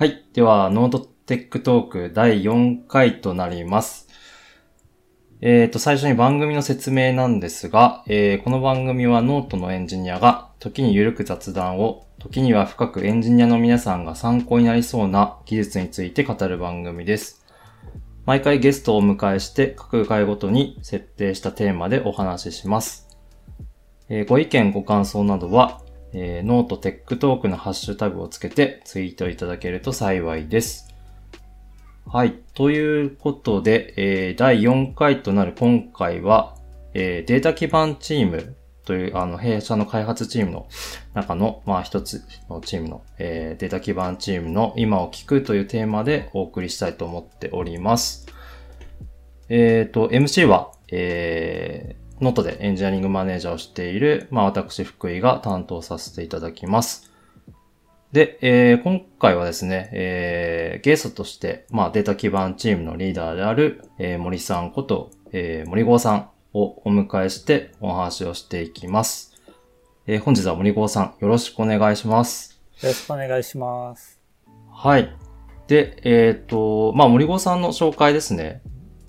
はい。では、 note Tech Talk 第4回となります。えっ、と、最初に番組の説明なんですが、えーこの番組はノートのエンジニアが、時に緩く雑談を、時には深くエンジニアの皆さんが参考になりそうな技術について語る番組です。毎回ゲストをお迎えして、各回ごとに設定したテーマでお話しします。えーご意見、ご感想などは、えー note Tech Talk のハッシュタグをつけてツイートいただけると幸いです。はい。ということで、えー第4回となる今回は、えーデータ基盤チームという、あの、弊社の開発チームの中の、まあ一つのチームの、えーデータ基盤チームの今を聞くというテーマでお送りしたいと思っております。えっ、と、MC は、えー、ノートでエンジニアリングマネージャーをしている、まあ私、福井が担当させていただきます。で、えー今回はですね、えーゲストとして、まあデータ基盤チームのリーダーである、えー森さんこと、えー森郷さんをお迎えしてお話をしていきます。えー本日は森郷さん、よろしくお願いします。よろしくお願いします。はい。で、えっ、と、まあ、森郷さんの紹介ですね。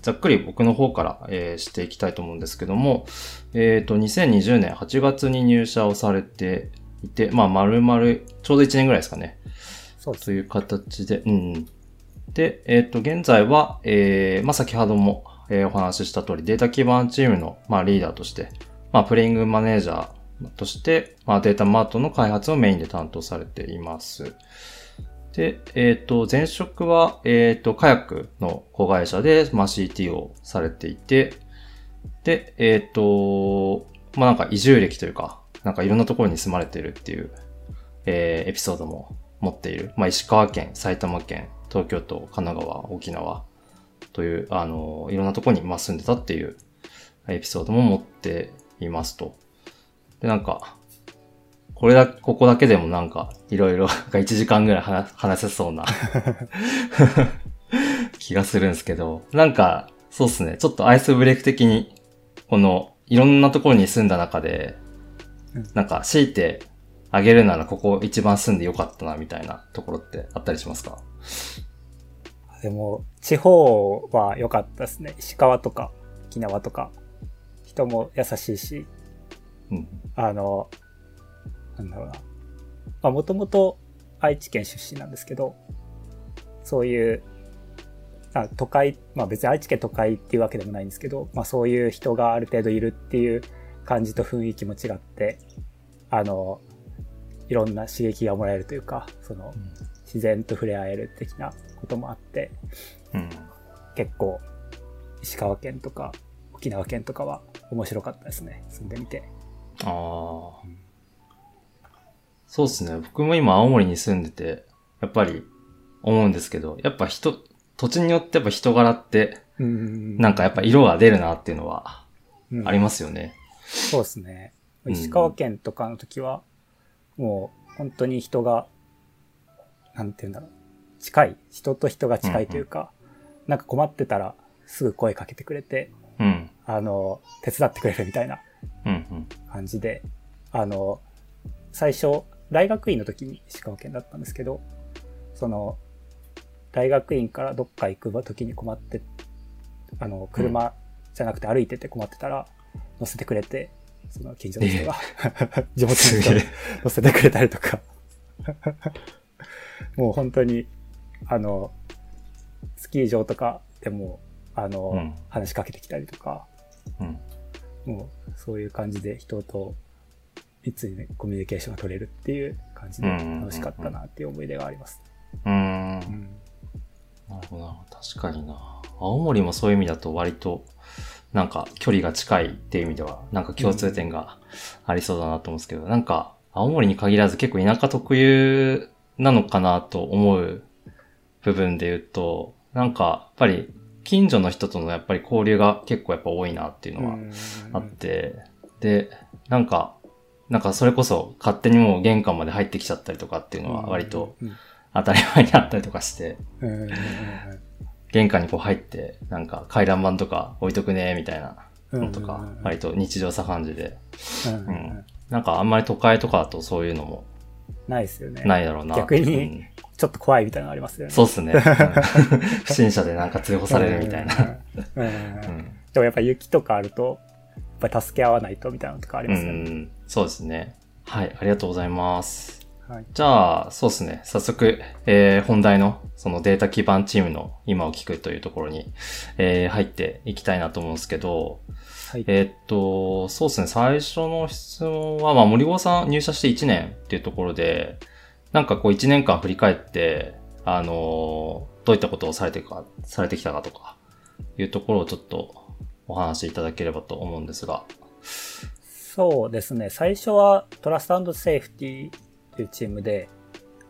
ざっくり僕の方から、えーしていきたいと思うんですけども、えっ、と、2020年8月に入社をされていて、まあ、丸々、ちょうど1年ぐらいですかね。そうという形で、うんうん。で、えっ、と、現在は、えーまあ、先ほども、えーお話しした通り、データ基盤チームの、まあ、リーダーとして、まあ、プレイングマネージャーとして、まあ、データマートの開発をメインで担当されています。で、えっ、と、前職は、えっ、と、カヤックの子会社で、まあ、CT をされていて、で、えっ、と、まあ、なんか移住歴というか、なんかいろんなところに住まれてるっていう、えーエピソードも持っている。まあ、石川県、埼玉県、東京都、神奈川、沖縄という、あの、いろんなところに、ま、住んでたっていうエピソードも持っていますと。で、なんか、これだ、ここだけでもなんか、いろいろ、なんか1時間ぐらい話話せそうな。気がするんですけど、なんか、そうっすね、ちょっとアイスブレイク的に、この、いろんなところに住んだ中でうん、なんか、強いてあげるならここ一番住んでよかったな、みたいなところってあったりしますか？でも、地方は良かったですね。石川とか沖縄とか、人も優しいし、うん。あの、なんだろうな。まあ、もともと愛知県出身なんですけど、そういう、あ都会、まあ別に愛知県都会っていうわけでもないんですけど、まあそういう人がある程度いるっていう感じと雰囲気も違って、あの、いろんな刺激がもらえるというか、その、自然と触れ合える的なこともあって、うん。結構、石川県とか沖縄県とかは面白かったですね。住んでみて。ああ。そうですね。僕も今青森に住んでて、やっぱり思うんですけど、やっぱ人、土地によってやっぱ人柄って、うんなんかやっぱ色が出るなっていうのはうんありますよね。そうですね。うん石川県とかの時は、もう本当に人が、なんて言うんだろう。近い。人と人が近いというか、なんか困ってたらすぐ声かけてくれて、うん。あの、手伝ってくれるみたいなうんうん。感じで、あの、最初、大学院の時に石川県だったんですけど、その、大学院からどっか行く時に困って、あの、車じゃなくて歩いてて困ってたら、乗せてくれて、その近所の人が、地元の人が。乗せてくれたりとか、もう本当に、あの、スキー場とかでも、あの、うん話しかけてきたりとか、うん。もうそういう感じで人といつにね、コミュニケーションが取れるっていう感じでうんうんうんうん楽しかったなっていう思い出があります。うーん。うんなるほどな。確かにな。青森もそういう意味だと割と、なんか距離が近いっていう意味では、なんか共通点がありそうだなと思うんですけど、なんか青森に限らず結構田舎特有なのかなと思う部分で言うと、なんかやっぱり近所の人とのやっぱり交流が結構やっぱ多いなっていうのはあって、で、なんか、なんかそれこそ勝手にもう玄関まで入ってきちゃったりとかっていうのは割とうん。当たり前にあったりとかして、玄関にこう入って、なんか回覧板とか置いとくね、みたいなうん。のとか、割と日常茶飯事で。うん。なんかあんまり都会とかだとそういうのもないですよね。ないだろうな。逆にうん。ちょっと怖いみたいなのありますよね。そうっすね。うん。不審者でなんか通報されるみたいな。でもやっぱ雪とかあると、ぱり助け合わないとみたいなのとかありうますよね。ん、そうですね。はい、ありがとうございます。はい。じゃあ、そうですね。早速、えー、本題の、そのデータ基盤チームの今を聞くというところに、えー、入っていきたいなと思うんですけど、はい。えーっと、そうですね。最初の質問は、まあ、森郷さん入社して1年っていうところで、なんかこう1年間振り返って、あのーどういったことをされてか、されてきたかとか、いうところをちょっとお話しいただければと思うんですが。そうですね。最初はトラストセーフティというチームで、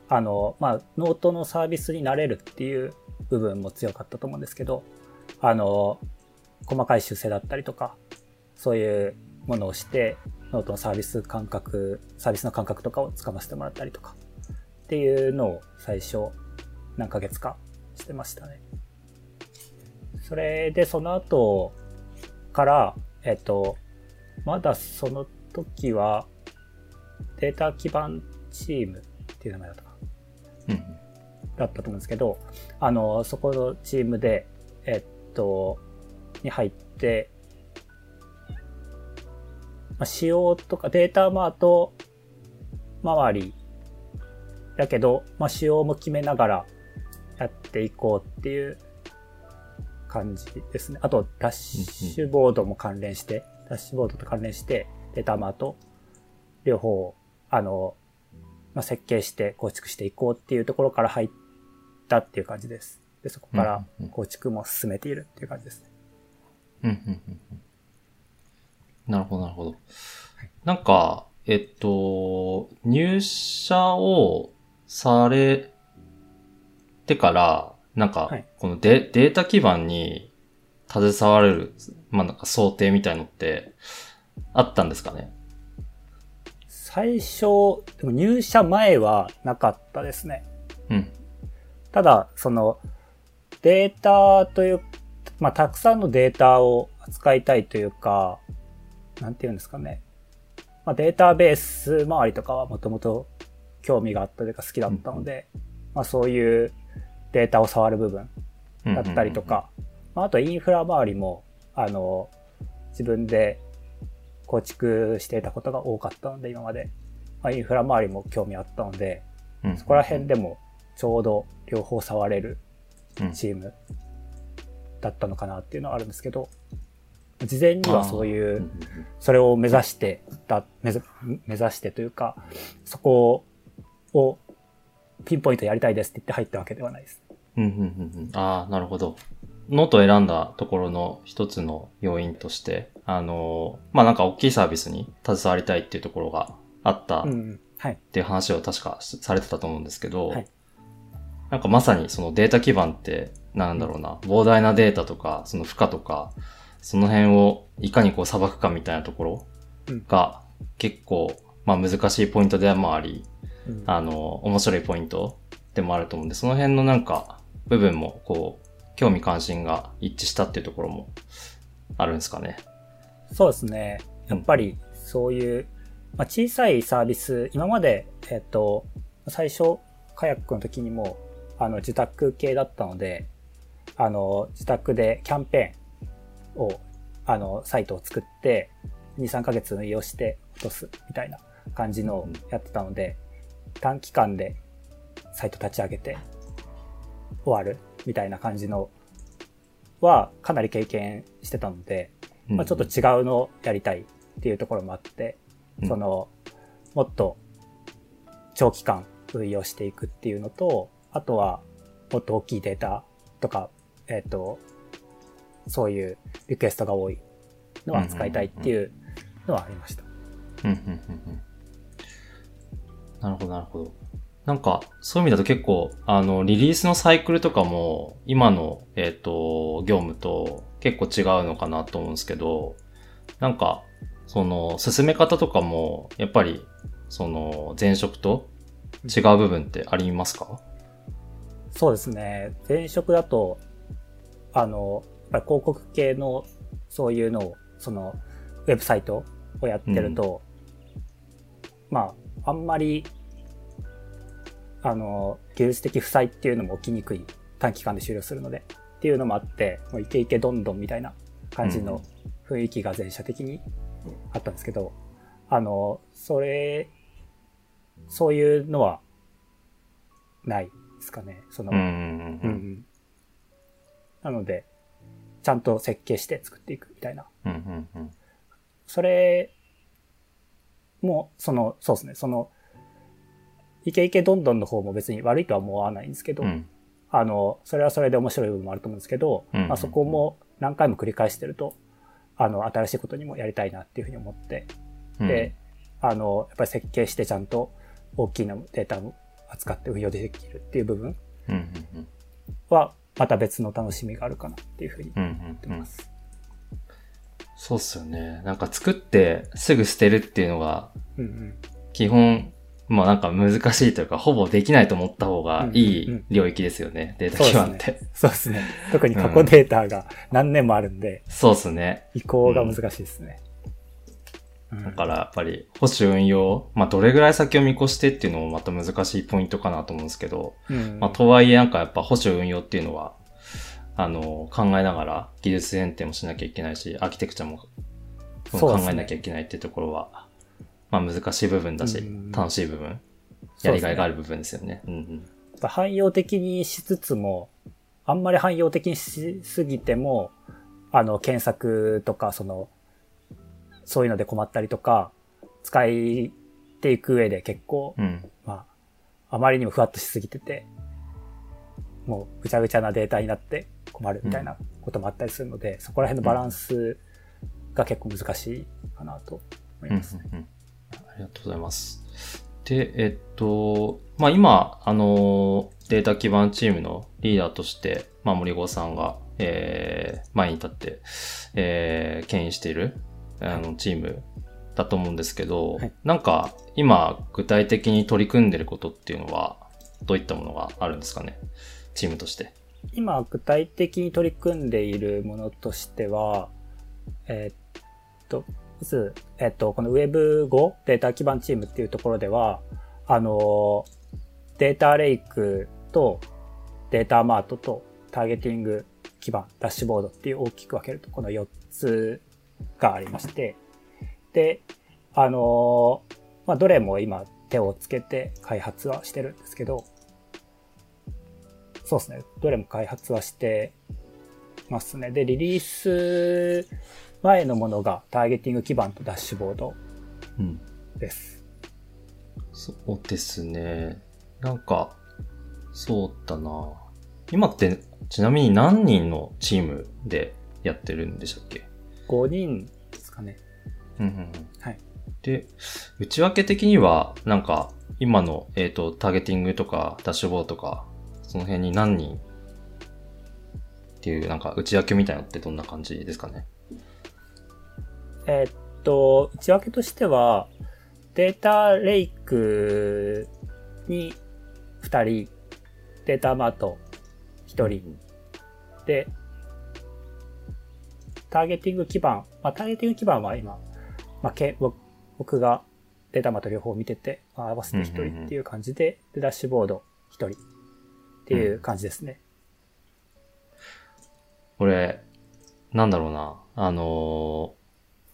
あの、まあ、ノートのサービスになれるっていう部分も強かったと思うんですけど、あの、細かい修正だったりとか、そういうものをして、ノートのサービス感覚、サービスの感覚とかをつかませてもらったりとか、っていうのを最初何ヶ月かしてましたね。それで、その後から、えっと、まだその時は、データ基盤チームっていう名前だったかなうん。だったと思うんですけど、あの、そこのチームで、えっと、に入って、まあ、仕様とかデータマート周りだけど、まあ、仕様も決めながらやっていこうっていう感じですね。あと、ダッシュボードも関連して、ダッシュボードと関連して、データマート両方、あの、まあ、設計して構築していこうっていうところから入ったっていう感じです。で、そこからうんうん構築も進めているっていう感じですね。うん、うん、うんうん。なるほど、なるほど。なんか、えっと、入社をされてから、なんかはい、このデ,、データ基盤に携われる、まあなんか想定みたいのってあったんですかね？最初、でも入社前はなかったですね。うん。ただ、その、データという、まあ、たくさんのデータを扱いたいというか、なんていうんですかね。まあ、データベース周りとかはもともと興味があったというか好きだったので、まあ、そういうデータを触る部分だったりとか、まあ、あとインフラ周りも、あの、自分で構築していたことが多かったので、今まで。まあ、インフラ周りも興味あったので、そこら辺でもちょうど両方触れるうん。チームだったのかなっていうのはあるんですけど、事前にはそういう、それを目指してだ、目指目指してというか、そこをピンポイントやりたいですって言って入ったわけではないです。うんうんうんうん。ああ、なるほど。ノートを選んだところの一つの要因として、あのー、まあ、なんか大きいサービスに携わりたいっていうところがあったっ。ていう話を確かしされてたと思うんですけど、はい。なんかまさにそのデータ基盤って、なんだろうな、膨大なデータとか、その負荷とか、その辺をいかにこう捌くかみたいなところうん。が結構、まあ難しいポイントでもあり、うん。あの、面白いポイントでもあると思うんで、その辺のなんか、部分も、こう、興味関心が一致したっていうところもあるんですかね。そうですね。やっぱりそういう、まあ、小さいサービス、今まで、えっと、最初、カヤックの時にも、あの、自宅系だったので、あの、自宅でキャンペーンを、あの、サイトを作って、2、3ヶ月運用して落とすみたいな感じのをやってたので、短期間でサイト立ち上げて終わるみたいな感じのはかなり経験してたので、まあ、ちょっと違うのをやりたいっていうところもあって、うんその、もっと長期間運用していくっていうのと、あとはもっと大きいデータとか、えっ、と、そういうリクエストが多いのを扱いたいっていうのはありました。うんうんうんうんなるほど、なるほど。なんか、そういう意味だと結構、あの、リリースのサイクルとかも、今の、えっ、と、業務と結構違うのかなと思うんですけど、なんか、その、進め方とかも、やっぱり、その、前職と違う部分ってありますか？そうですね。前職だと、あの、やっぱり広告系のそういうのを、その、ウェブサイトをやってると、まあ、あんまり、あの、技術的負債っていうのも起きにくい短期間で終了するので、っていうのもあって、もうイケイケどんどんみたいな感じの雰囲気が全社的にあったんですけど、あの、それ、そういうのはないですかね。その、うんうんなので、ちゃんと設計して作っていくみたいな。うんうんうんそれも、その、そうですね、その、イケイケどんどんの方も別に悪いとは思わないんですけど、うんあの、それはそれで面白い部分もあると思うんですけど、うんうんまあそこも何回も繰り返してると、あの、新しいことにもやりたいなっていうふうに思って、うんで、あの、やっぱり設計してちゃんと大きなデータを扱って運用できるっていう部分うんうんうんは、また別の楽しみがあるかなっていうふうに思うんうんうんってます。そうっすよね。なんか作ってすぐ捨てるっていうのがうんうん。基本、まあなんか難しいというか、ほぼできないと思った方がいいうんうん領域ですよね。データ基盤って。そうですね。特に過去データが何年もあるんで、そうっすね。移行が難しいですね。うんだからやっぱり保守運用、まあどれぐらい先を見越してっていうのもまた難しいポイントかなと思うんですけど、うんまあとはいえなんかやっぱ保守運用っていうのは、あの、考えながら技術選定もしなきゃいけないし、アーキテクチャも考えなきゃいけないっていうところは、まあ難しい部分だしうん、楽しい部分、やりがいがある部分ですよね。汎用的にしつつも、あんまり汎用的にしすぎても、あの、検索とか、その、そういうので困ったりとか、使っていく上で結構、うん。まあ、あまりにもふわっとしすぎてて、もうぐちゃぐちゃなデータになって困るみたいなこともあったりするので、そこら辺のバランスが結構難しいかなと思いうんますね。うんうんありがとうございます。で、えっと、まあ今、あの、データ基盤チームのリーダーとして、まあ森郷さんが、えー、前に立って、えー、牽引している、あの、チームだと思うんですけど、はいなんか、今、具体的に取り組んでることっていうのは、どういったものがあるんですかね？チームとして。今具体的に取り組んでいるものとしては、えーっと、まず、えっと、この Web5 データ基盤チームっていうところでは、あの、データレイクとデータマートとターゲティング基盤、ダッシュボードっていう大きく分けるとこの4つがありまして、で、あの、まあ、どれも今手をつけて開発はしてるんですけど、そうですね。どれも開発はしてますね。で、リリース前のものがターゲティング基盤とダッシュボードうん。です。そうですね。なんか、そうだな。今って、ちなみに何人のチームでやってるんでしたっけ？5人ですかね。うんうんうん。はい。で、内訳的には、なんか、今の、えっ、と、ターゲティングとか、ダッシュボードとか、その辺に何人っていう、なんか、内訳みたいなのってどんな感じですかね？えーっと、内訳としては、データレイクに2人、データマート1人、で、ターゲティング基盤、まあ、ターゲティング基盤は今、まあ、け僕僕がデータマート両方見てて、まあ合わせて1人っていう感じで、で、ダッシュボード1人っていう感じですね。これ、なんだろうな。あのー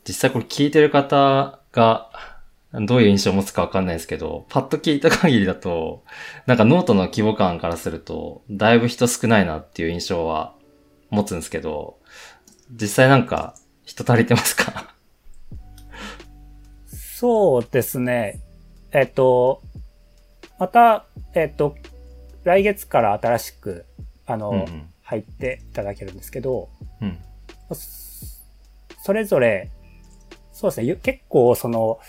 実際これ聞いてる方が、どういう印象を持つかわかんないですけど、パッと聞いた限りだと、なんかノートの規模感からすると、だいぶ人少ないなっていう印象は持つんですけど、実際なんか人足りてますか？そうですね。えっと、また、えっと、来月から新しく、あの、うんうん入っていただけるんですけど、うん。そそれぞれ、そうですね、ゆ結構その、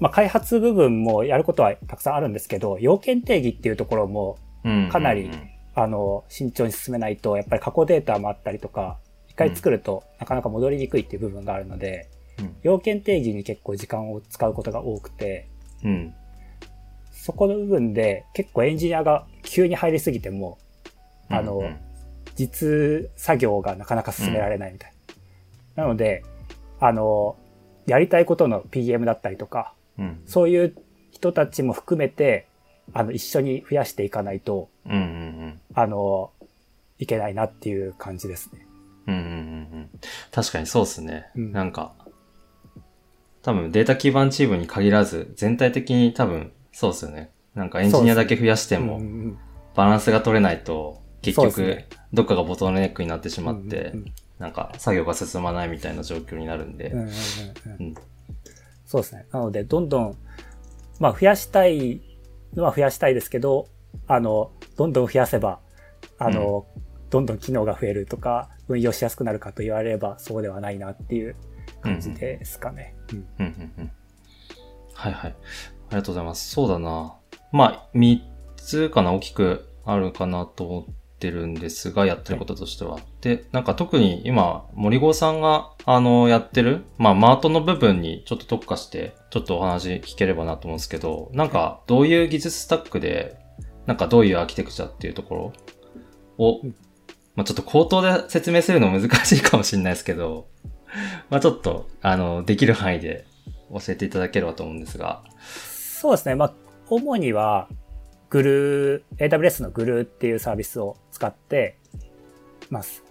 まあ、開発部分もやることはたくさんあるんですけど、要件定義っていうところも、うん。かなりうんあの、慎重に進めないと、やっぱり過去データもあったりとか、一回作るとなかなか戻りにくいっていう部分があるので、うん。要件定義に結構時間を使うことが多くて、うん。そこの部分で結構エンジニアが急に入りすぎても、あの、うん実作業がなかなか進められないみたいな。なので、あの、やりたいことの PM だったりとか、うん。そういう人たちも含めて、あの、一緒に増やしていかないと、うんうんうん。あの、いけないなっていう感じですね。うんうんうんうん。確かにそうですね。うんなんか、多分データ基盤チームに限らず、全体的に多分そうですよね。なんかエンジニアだけ増やしてもうん、うんバランスが取れないと、結局どっかがボトルネックになってしまってうん、うんなんか作業が進まないみたいな状況になるんでうん。うんうんうんうんそうですね。なので、どんどん、まあ、増やしたいのは増やしたいですけど、あの、どんどん増やせば、あの、どんどん機能が増えるとか、運用しやすくなるかと言われれば、そうではないなっていう感じですかね。うんうんうんうん。はいはい。ありがとうございます。そうだな。まあ、三つかな、大きくあるかなと思ってるんですが、やってることとしては。で、なんか特に今、森郷さんが、あの、やってる、まあ、マートの部分にちょっと特化して、ちょっとお話聞ければなと思うんですけど、なんか、どういう技術スタックで、なんかどういうアーキテクチャっていうところを、うんまあ、ちょっと口頭で説明するの難しいかもしれないですけど、まあちょっと、あの、できる範囲で教えていただければと思うんですが。そうですね。まあ、主には、グルー、AWS のグルーっていうサービスを使ってます。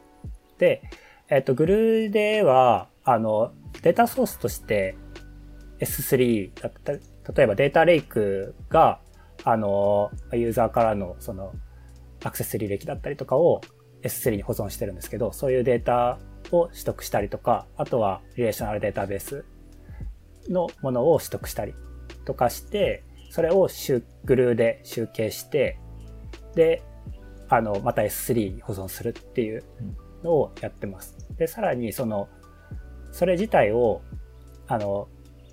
で、えっ、と、グルーでは、あの、データソースとして S3 だったり、例えばデータレイクが、あの、ユーザーからのその、アクセス履歴だったりとかを S3 に保存してるんですけど、そういうデータを取得したりとか、あとはリレーショナルデータベースのものを取得したりとかして、それをグルーで集計して、で、あの、また S3 に保存するっていうのをやってます。で、さらにその、それ自体を、あの、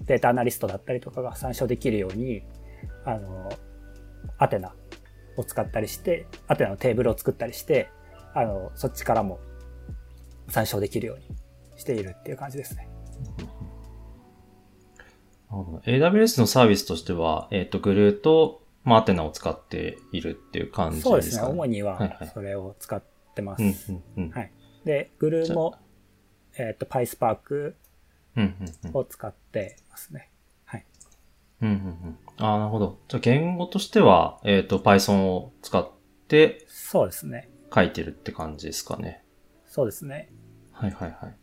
データアナリストだったりとかが参照できるように、あの、アテナを使ったりして、アテナのテーブルを作ったりして、あの、そっちからも参照できるようにしているっていう感じですね。AWS のサービスとしては、えっ、と、グルーと、まあ、アテナを使っているっていう感じですかね？そうですね。主にはそれを使ってます。うん、うん、うん。はいで、グルーも、えっ、と、PySpark。を使ってますね。はい。うん、うん、うん。ああ、なるほど。じゃあ、言語としては、えっ、と、Python を使ってそうですね。書いてるって感じですかね？そうですね。はいはいはい。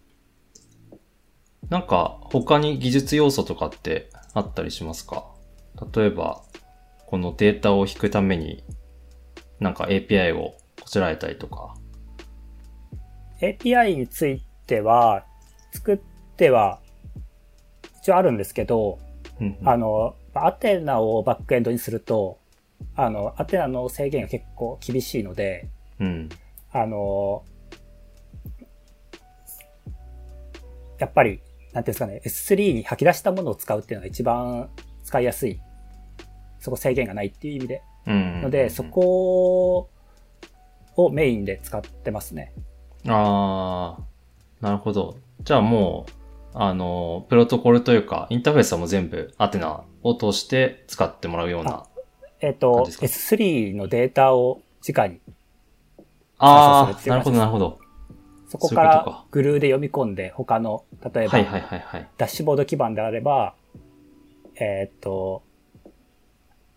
なんか、他に技術要素とかってあったりしますか？例えば、このデータを引くために、なんか API をこちらえたりとか。API については、作っては、一応あるんですけど、うんうんあの、アテナをバックエンドにすると、あの、アテナの制限が結構厳しいので、うん。あの、やっぱり、なんていうんですかね、S3 に吐き出したものを使うっていうのが一番使いやすい。そこ制限がないっていう意味で。うん。ので、そ。こをメインで使ってますね。あー、なるほど。じゃあもう、あの、プロトコルというか、インターフェースはもう全部アテナを通して使ってもらうような。えっ、と、感じです S3 のデータを直に、あー、そうそうなるほどなるほど。そこからかグルーで読み込んで、他の、例えば。ダッシュボード基盤であれば、えっ、と、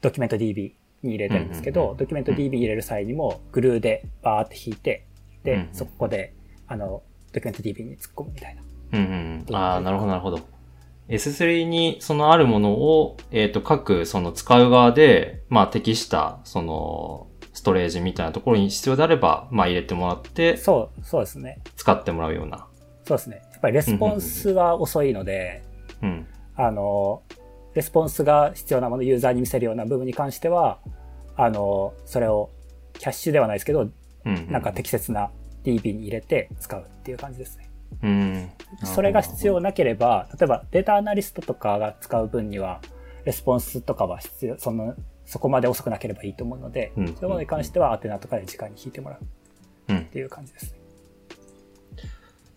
ドキュメント DB に入れてるんですけど、ドキュメント DB 入れる際にも、グルーでバーって引いて、で、そこで、あの、ドキュメント DB に突っ込むみたいな。うんうんうん。ああ、なるほどなるほど。S3 にそのあるものを、えっ、と、各その使う側で、まあ適した、その、ストレージみたいなところに必要であれば、まあ入れてもらって、そう、そうですね。使ってもらうような。そうですね。やっぱりレスポンスは遅いので、うん。あの、レスポンスが必要なもの、ユーザーに見せるような部分に関しては、あの、それをキャッシュではないですけど。なんか適切な DB に入れて使うっていう感じですね。うん。それが必要なければ、例えばデータアナリストとかが使う分には、レスポンスとかは必要、その、そこまで遅くなければいいと思うので、うんそういうものに関してはアテナとかで時間に引いてもらううんっ。ていう感じですね。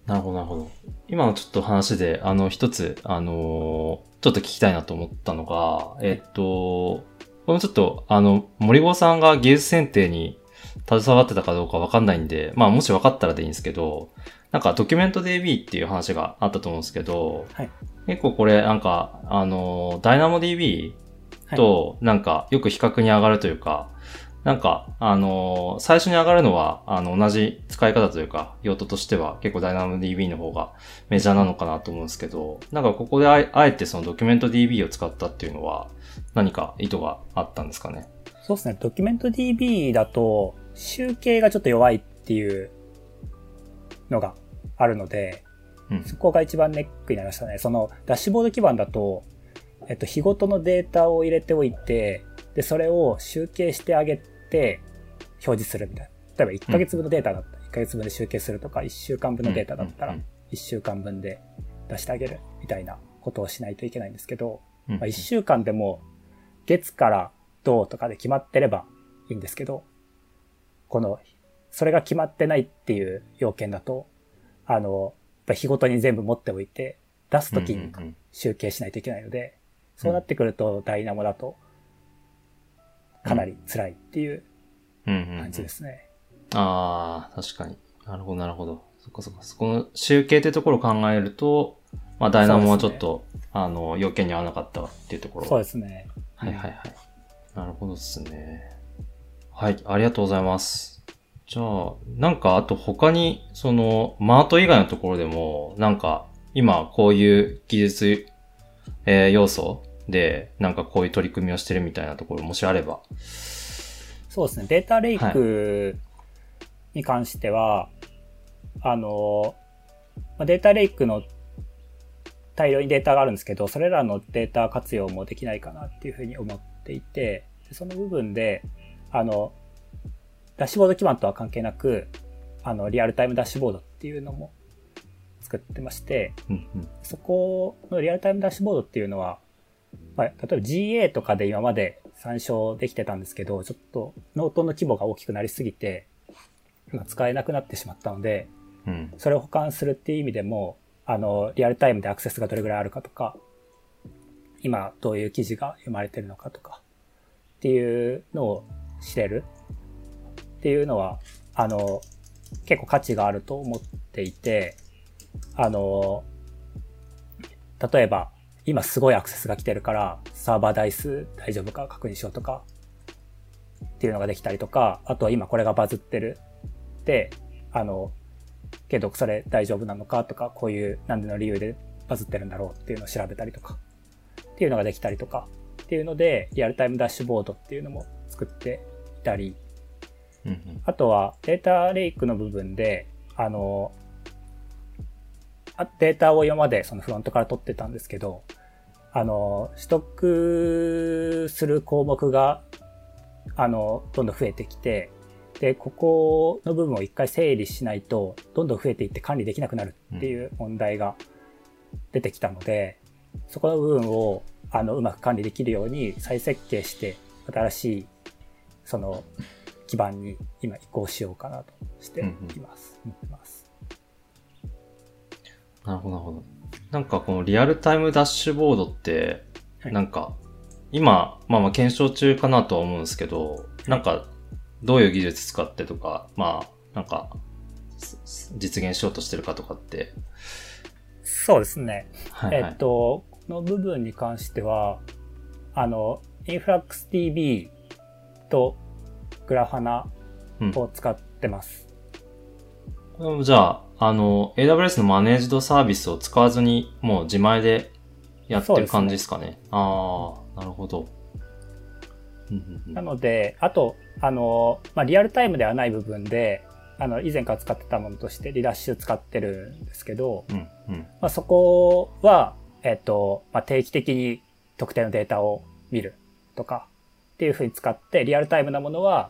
なるほど、なるほど。今のちょっと話で、あの、一つ、あのーちょっと聞きたいなと思ったのが、えっと、このちょっと、あの、森郷さんが技術選定に携わってたかどうかわかんないんで、まあもし分かったらでいいんですけど、なんかドキュメント DB っていう話があったと思うんですけど、はい結構これなんか、あの、ダイナモ DB っと、なんかよく比較に上がるというか、なんか、あのー最初に上がるのは、あの、同じ使い方というか、用途としては結構 DynamoDB の方がメジャーなのかなと思うんですけど、なんかここであえあえてそのドキュメント DB を使ったっていうのは、何か意図があったんですかね？そうですね。ドキュメント DB だと、集計がちょっと弱いっていうのがあるので、うん。そこが一番ネックになりましたね。その、ダッシュボード基盤だと、えっと、日ごとのデータを入れておいて、で、それを集計してあげて、表示するみたいな。例えば1ヶ月分のデータだったら、1ヶ月分で集計するとか、1週間分のデータだったらうんうん、1週間分で出してあげるみたいなことをしないといけないんですけど、うんまあ、1週間でも、月からどうとかで決まってればいいんですけど、この、それが決まってないっていう要件だと、あの、日ごとに全部持っておいて、出すときに集計しないといけないので、そうなってくると、ダイナモだと、かなり辛いっていううんうんうん感じですね。ああ、確かに。なるほど、なるほど。そっかそっか。そこの集計ってところを考えると、まあ、ダイナモはちょっと、あの、要件に合わなかったっていうところ。そうですね。はいはいはい。なるほどですね。はい、ありがとうございます。じゃあ、なんか、あと他に、その、マート以外のところでも、なんか、今こういう技術、えー要素で、なんかこういう取り組みをしてるみたいなところ、もしあれば。そうですね。データレイクに関しては、あの、まあデータレイクの大量にデータがあるんですけど、それらのデータ活用もできないかなっていうふうに思っていて、でその部分で、あの、ダッシュボード基盤とは関係なく、あの、リアルタイムダッシュボードっていうのも作ってまして、うんうん。そこのリアルタイムダッシュボードっていうのは、まあ、例えば GA とかで今まで参照できてたんですけど、ちょっとノートの規模が大きくなりすぎて、まあ使えなくなってしまったので、うん。それを保管するっていう意味でも、あの、リアルタイムでアクセスがどれぐらいあるかとか、今どういう記事が読まれてるのかとか、っていうのを知れるっていうのは、あの、結構価値があると思っていて、あの、例えば、今すごいアクセスが来てるから、サーバー台数大丈夫か確認しようとか、っていうのができたりとか、あとは今これがバズってる。で、あの、けどそれ大丈夫なのかとか、こういうなんでの理由でバズってるんだろうっていうのを調べたりとか、っていうのができたりとか、っていうので、リアルタイムダッシュボードっていうのも作っていたり。あとはデータレイクの部分で、あの、あデータを今までそのフロントから取ってたんですけど、あの、取得する項目が、あの、どんどん増えてきて、で、ここの部分を一回整理しないと、どんどん増えていって管理できなくなるっていう問題が出てきたので、そこの部分を、あの、うまく管理できるように再設計して、新しい、その、基盤に今移行しようかなとしています。思ってます。なるほど、なるほど。なんかこのリアルタイムダッシュボードって、はいなんか、今、まあまあ検証中かなとは思うんですけど、なんか、どういう技術使ってとか、まあ、なんか、実現しようとしてるかとかって、そうですね。はい、はい。えっと、この部分に関しては、あの、インフラックス DB とグラファナうんを使ってます。うんじゃあ、あの、AWS のマネージドサービスを使わずに、もう自前でやってる感じですかね。ああ、なるほど。なので、あと、あの、まあ、リアルタイムではない部分で、あの、以前から使ってたものとしてリダッシュ使ってるんですけど、うん、うん。まあ、そこは、えっと、まあ、定期的に特定のデータを見るとかっていうふうに使って、リアルタイムなものは、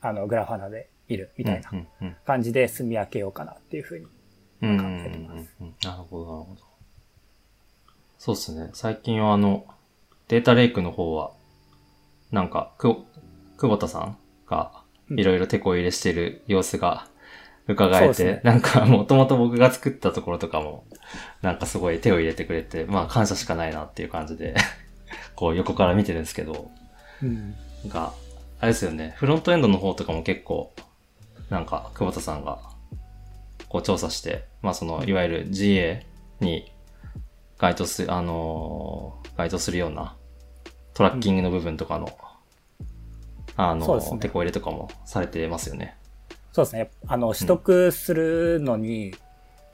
あの、グラファナで見るみたいな感じで住み分けようかなっていうふうに。考えてますなるほど、なるほど。そうですね。最近はあの、データレイクの方は、なんか、く、久保田さんが、うんいろいろ手こ入れしてる様子が伺えて、そうですねなんか、もともと僕が作ったところとかも、なんかすごい手を入れてくれて、まあ感謝しかないなっていう感じで、こう横から見てるんですけど、うん。なんか、あれですよね、フロントエンドの方とかも結構、なんか、久保田さんが、こう調査して、まあその、いわゆる GA に該当する、あのー該当するようなトラッキングの部分とかの、あの、そうですね手こ入れとかもされてますよね。そうですね。あの、取得するのに、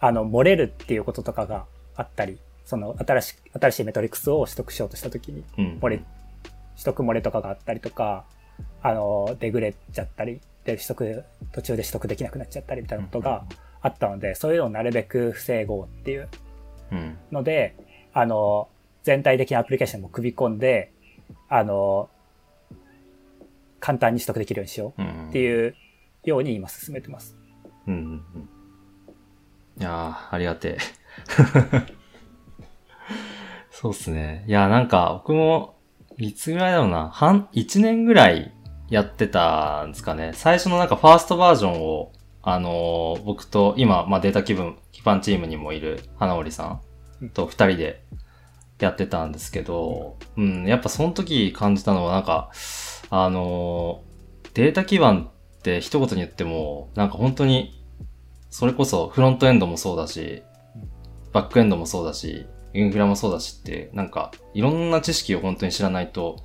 あの、漏れるっていうこととかがあったり、その、新しい、新しいメトリックスを取得しようとしたときに、うん。漏れ、取得漏れとかがあったりとか、あの、デグレちゃったり、で、取得、途中で取得できなくなっちゃったりみたいなことがあったので、そういうのをなるべく防ごうっていううん。ので、あの、全体的なアプリケーションも組み込んで、あの、簡単に取得できるようにしようん。うっていうように今進めてます。うんうんうん。いやー、ありがてえ。そうっすね。いや、なんか、僕も、いつぐらいだろうな。半、一年ぐらいやってたんですかね。最初のなんかファーストバージョンを、あのー僕と、今、まあ、データ気分、基盤チームにもいる花織さんと二人でやってたんですけど、うん、やっぱその時感じたのはなんか、あのーデータ基盤って一言に言っても、なんか本当に、それこそフロントエンドもそうだし、バックエンドもそうだし、インフラもそうだしって、なんかいろんな知識を本当に知らないと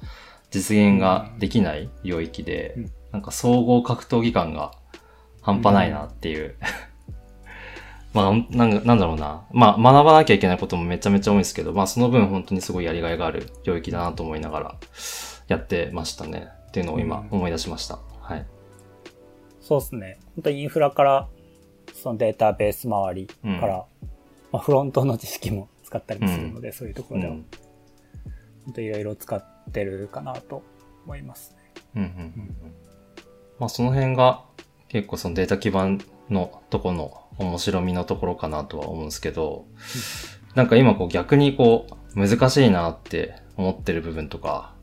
実現ができない領域で、うんなんか総合格闘技感が半端ないなっていう。まあ、なんなんだろうな。まあ、学ばなきゃいけないこともめちゃめちゃ多いんですけど、まあ、その分本当にすごいやりがいがある領域だなと思いながらやってましたね。っていうのを今うん思い出しました。はい。そうですね。本当にインフラから、そのデータベース周りから、まあ、フロントの知識も使ったりもするので、そういうところでは、うん。本当いろいろ使ってるかなと思いますね。うんうんうんうん。まあその辺が結構そのデータ基盤のとこの面白みのところかなとは思うんですけど、なんか今こう逆にこう難しいなって思ってる部分とか、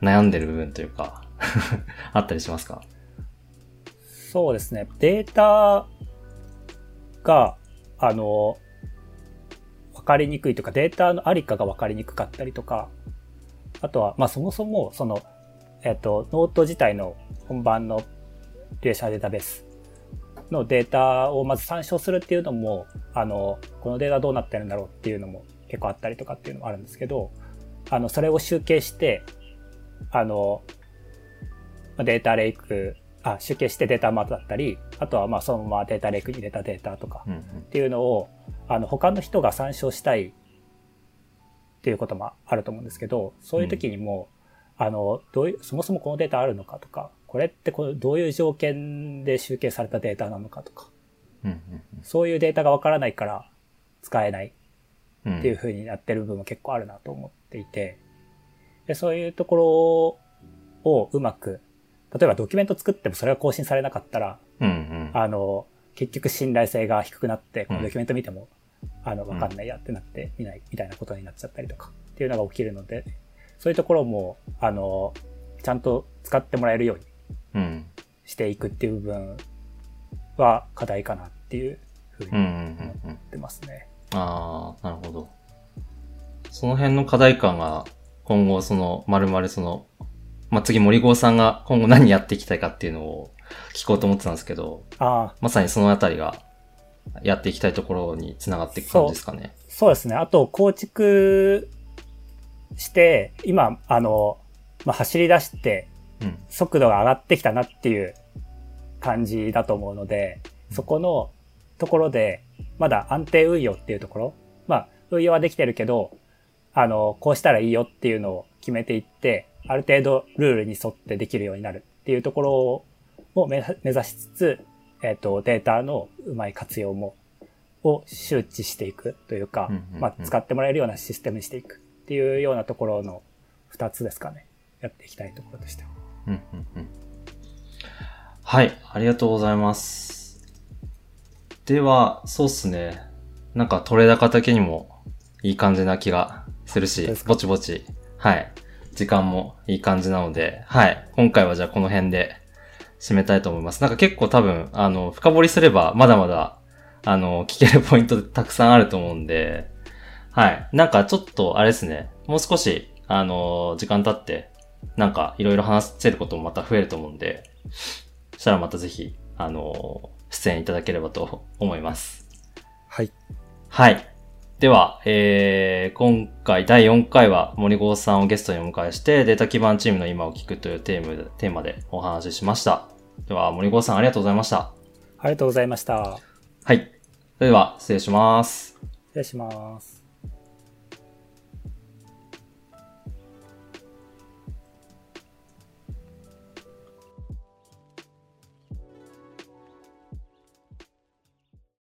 悩んでる部分というか、あったりしますか？そうですね。データが、あの、わかりにくいとか、データのありかがわかりにくかったりとか、あとは、まあそもそも、その、えっ、と、ノート自体の本番のリレーショナルデータベースのデータをまず参照するっていうのも、あの、このデータどうなってるんだろうっていうのも結構あったりとかっていうのもあるんですけど、あの、それを集計して、あの、まあデータレイク、あ、集計してデータマートだったり、あとはまあそのままデータレイクに入れたデータとかうんうん。っていうのを、あの、他の人が参照したいっていうこともあると思うんですけど、そういう時にも、あの、どういう、そもそもこのデータあるのかとか、これってこうどういう条件で集計されたデータなのかとか、うんそういうデータがわからないから使えないうんうんっていう風になってる部分も結構あるなと思っていて、でそういうところをうまく、例えばドキュメント作ってもそれが更新されなかったら、うんうん。あの、結局信頼性が低くなって、このうん。ドキュメント見ても、あの、わかんないやってなって見ないみたいなことになっちゃったりとかっていうのが起きるので、そういうところも、あの、ちゃんと使ってもらえるようにうんしていくっていう部分は課題かなっていうふうにうんうん思うんうんってますね。ああ、なるほど。その辺の課題感が今後その、まるまるその、まあ、次森郷さんが今後何やっていきたいかっていうのを聞こうと思ってたんですけど、ああ、まさにそのあたりがやっていきたいところにつながっていく感じですかね。そうですね。あと、構築して、今、あの、まあ、走り出して、うん。速度が上がってきたなっていう感じだと思うので、そこのところで、まだ安定運用っていうところ、まあ、運用はできてるけど、あの、こうしたらいいよっていうのを決めていって、ある程度ルールに沿ってできるようになるっていうところを目目指しつつ、えっ、と、データのうまい活用も、を周知していくというかうんうんう、んまあ、使ってもらえるようなシステムにしていくっていうようなところの二つですかね。やっていきたいところとしては。うんうんうんはい、ありがとうございます。では、そうっすね。なんか取れ高だけにもいい感じな気がするしぼちぼち、はい。時間もいい感じなので、はい。今回はじゃあこの辺で締めたいと思います。なんか結構多分、あの、深掘りすればまだまだ、あの、聞けるポイントたくさんあると思うんで、はい。なんかちょっと、あれですね。もう少し、あの、時間経って、なんかいろいろ話せることもまた増えると思うんで、そしたらまたぜひ、あの、出演いただければと思います。はい。はい。では、えー、今回第4回は森郷さんをゲストにお迎えしてデータ基盤チームの今を聞くというテーマでテーマでお話ししました。では森郷さんありがとうございました。ありがとうございました。はい。それでは失礼します。失礼します。